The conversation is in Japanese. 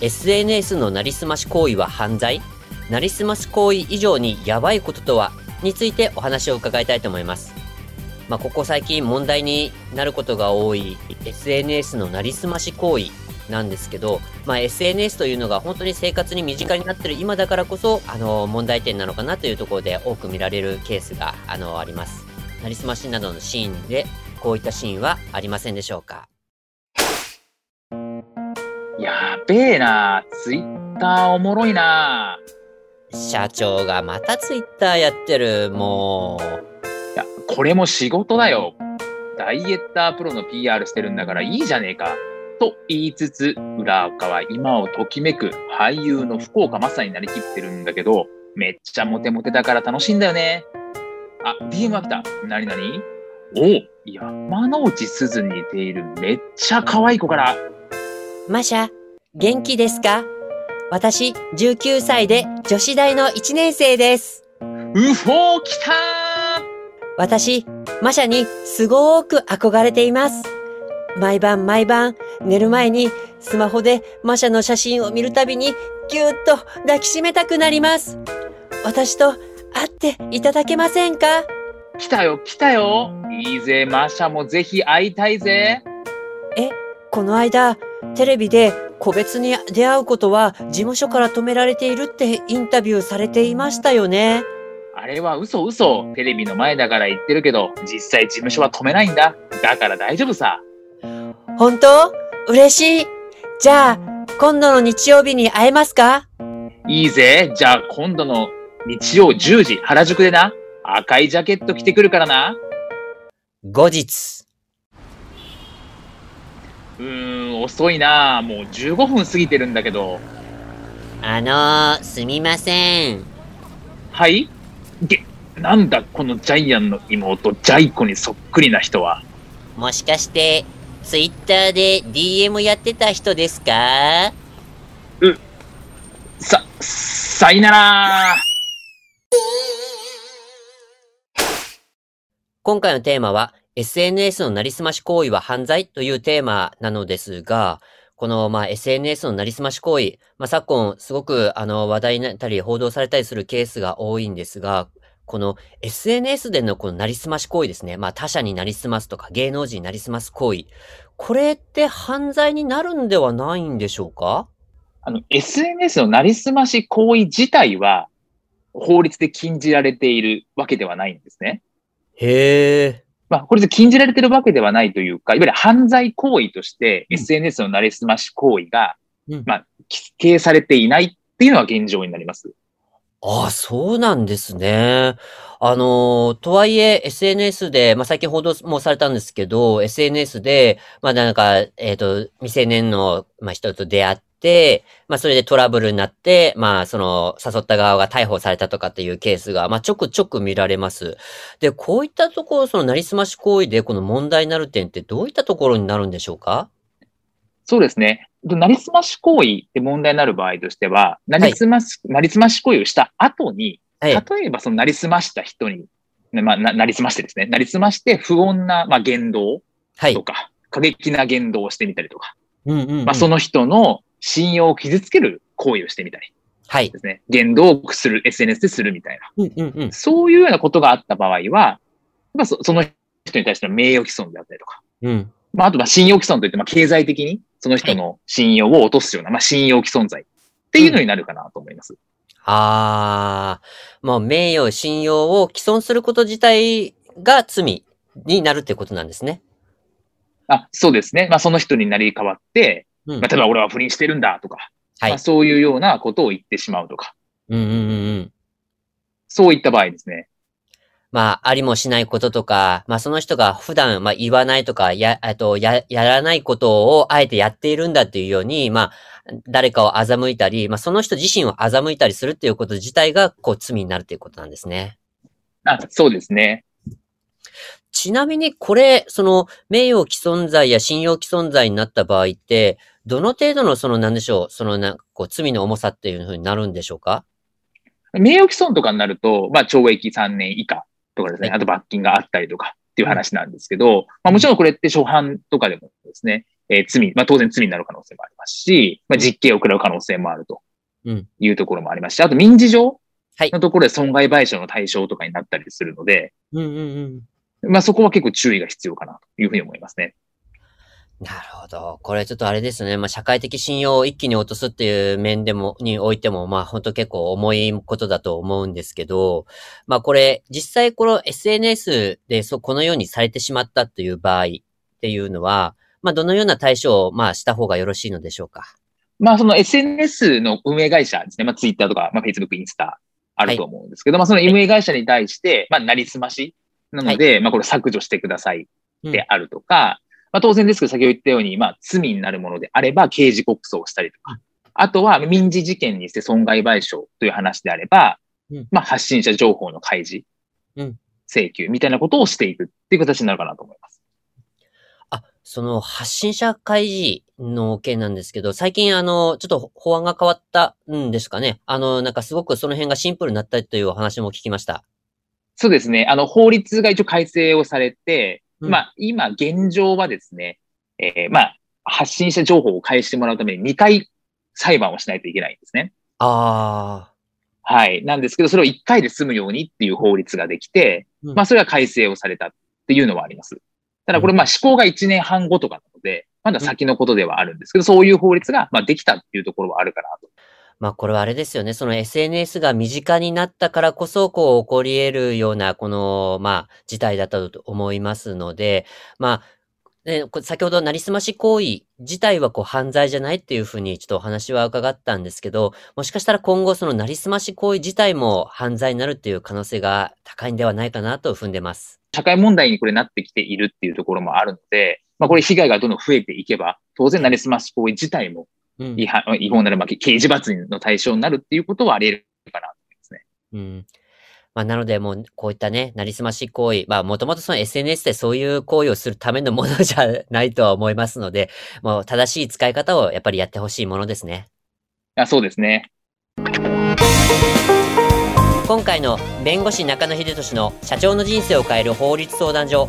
SNS のなりすまし行為は犯罪？なりすまし行為以上にやばいこととは？についてお話を伺いたいと思います。まあ、ここ最近問題になることが多い SNS のなりすまし行為なんですけど、まあ、SNS というのが本当に生活に身近になっている今だからこそ、あの、問題点なのかなというところで多く見られるケースが、あの、あります。なりすましなどのシーンで、こういったシーンはありませんでしょうか？やべえなツイッターおもろいな社長がまたツイッターやってる、もう。や、これも仕事だよ。ダイエッタープロの PR してるんだからいいじゃねえか。と言いつつ、浦岡は今をときめく俳優の福岡正になりきってるんだけど、めっちゃモテモテだから楽しいんだよね。あ、DM が来た。なになにお山之内すずに似ているめっちゃ可愛い子から。マシャ、元気ですか？私、19歳で女子大の1年生です。うほー来たー私、マシャにすごーく憧れています。毎晩毎晩寝る前にスマホでマシャの写真を見るたびにぎゅーっと抱きしめたくなります。私と会っていただけませんか？来たよ来たよいいぜマシャもぜひ会いたいぜえ、この間テレビで個別に出会うことは事務所から止められているってインタビューされていましたよね。あれは嘘嘘。テレビの前だから言ってるけど、実際事務所は止めないんだ。だから大丈夫さ。本当？嬉しい？じゃあ、今度の日曜日に会えますか？いいぜ。じゃあ今度の日曜10時、原宿でな。赤いジャケット着てくるからな。後日。うーん、遅いな。もう15分過ぎてるんだけど。あのー、すみません。はい？げ、なんだこのジャイアンの妹、ジャイコにそっくりな人は。もしかして、ツイッターで DM やってた人ですか？う、さ、さいなら今回のテーマは、SNS のなりすまし行為は犯罪というテーマなのですが、この、まあ、SNS のなりすまし行為、まあ、昨今、すごく、あの、話題になったり、報道されたりするケースが多いんですが、この SNS でのこのなりすまし行為ですね。まあ、他者になりすますとか、芸能人になりすます行為。これって犯罪になるんではないんでしょうか？あの、SNS のなりすまし行為自体は、法律で禁じられているわけではないんですね。へえ。まあ、これで禁じられてるわけではないというか、いわゆる犯罪行為として、SNS のなりすまし行為が、うん、まあ、規定されていないっていうのは現状になります。ああ、そうなんですね。あの、とはいえ SNS で、まあ、最近報道もされたんですけど、SNS で、まあ、なんか、えっ、ー、と、未成年の、まあ、人と出会って、まあ、それでトラブルになって、まあ、その、誘った側が逮捕されたとかっていうケースが、まあ、ちょくちょく見られます。で、こういったところ、その、なりすまし行為で、この問題になる点ってどういったところになるんでしょうか？そうですね。なりすまし行為って問題になる場合としては、なりすまし、はい、なりすまし行為をした後に、例えばそのなりすました人に、まあ、ななりすましてですね、なりすまして不穏な、まあ、言動とか、はい、過激な言動をしてみたりとか、うんうんうん、まあ、その人の信用を傷つける行為をしてみたり。はい。ですね。言動をする、SNS でするみたいな。うんうんうん、そういうようなことがあった場合は、まあ、その人に対しての名誉毀損であったりとか。うん。まあ、あとは信用毀損といって、まあ、経済的にその人の信用を落とすような、はい、まあ、信用毀損罪っていうのになるかなと思います。うん、ああ、もう名誉、信用を毀損すること自体が罪になるってことなんですね。あ、そうですね。まあ、その人になり変わって、うん、まあ、例えば俺は不倫してるんだとか、はい、まあ、そういうようなことを言ってしまうとか。うんうんうん。そういった場合ですね。まあ、ありもしないこととか、まあ、その人が普段、まあ、言わないとか、や、えっと、や、やらないことをあえてやっているんだっていうように、まあ、誰かを欺いたり、まあ、その人自身を欺いたりするっていうこと自体が、こう、罪になるということなんですね。あ、そうですね。ちなみに、これ、その、名誉毀損罪や信用毀損罪になった場合って、どの程度の、その、なんでしょう、その、な、こう、罪の重さっていうふうになるんでしょうか？名誉毀損とかになると、まあ、懲役3年以下とかですね、あと罰金があったりとかっていう話なんですけど、まあ、もちろんこれって初犯とかでもですね、えー、罪、まあ、当然罪になる可能性もありますし、まあ、実刑を食らう可能性もあるというところもありますし、あと民事上のところで損害賠償の対象とかになったりするので、まあ、そこは結構注意が必要かなというふうに思いますね。なるほど。これちょっとあれですね。まあ、社会的信用を一気に落とすっていう面でも、においても、まあ、本当結構重いことだと思うんですけど、まあ、これ、実際この SNS でそ、このようにされてしまったっていう場合っていうのは、まあ、どのような対処を、まあ、した方がよろしいのでしょうか？まあ、その SNS の運営会社ですね。まあ、Twitter とか、まあ、Facebook、インスタ、あると思うんですけど、はい、まあ、その運営会社に対して、まあ、なりすましなので、はい、まあ、これ削除してくださいであるとか、まあ、当然ですけど、先ほど言ったように、まあ、罪になるものであれば、刑事告訴をしたりとか、あとは民事事件にして損害賠償という話であれば、うん、まあ、発信者情報の開示、うん、請求みたいなことをしていくっていう形になるかなと思います。あ、その発信者開示の件なんですけど、最近あの、ちょっと法案が変わったんですかね。あの、なんかすごくその辺がシンプルになったというお話も聞きました。そうですね。あの、法律が一応改正をされて、まあ、今、現状はですね、えー、まあ、発信者情報を返してもらうために2回裁判をしないといけないんですね。ああ。はい。なんですけど、それを1回で済むようにっていう法律ができて、うん、まあ、それは改正をされたっていうのはあります。ただ、これ、まあ、施行が1年半後とかなので、まだ先のことではあるんですけど、そういう法律が、まあ、できたっていうところはあるかなと。まあこれはあれですよね。その SNS が身近になったからこそ、こう起こり得るような、この、まあ事態だったと思いますので、まあ、ね、先ほどなりすまし行為自体はこう犯罪じゃないっていうふうにちょっとお話は伺ったんですけど、もしかしたら今後そのなりすまし行為自体も犯罪になるっていう可能性が高いんではないかなと踏んでます。社会問題にこれなってきているっていうところもあるので、まあこれ被害がどんどん増えていけば、当然なりすまし行為自体も違反、うん、違法ならば刑事罰の対象になるっていうことはあり得るかなと思いますね。うん。まあ、なので、もう、こういったね、なりすまし行為、まあ、もともとその SNS でそういう行為をするためのものじゃないとは思いますので、もう、正しい使い方をやっぱりやってほしいものですね。あそうですね。今回の弁護士中野秀俊の社長の人生を変える法律相談所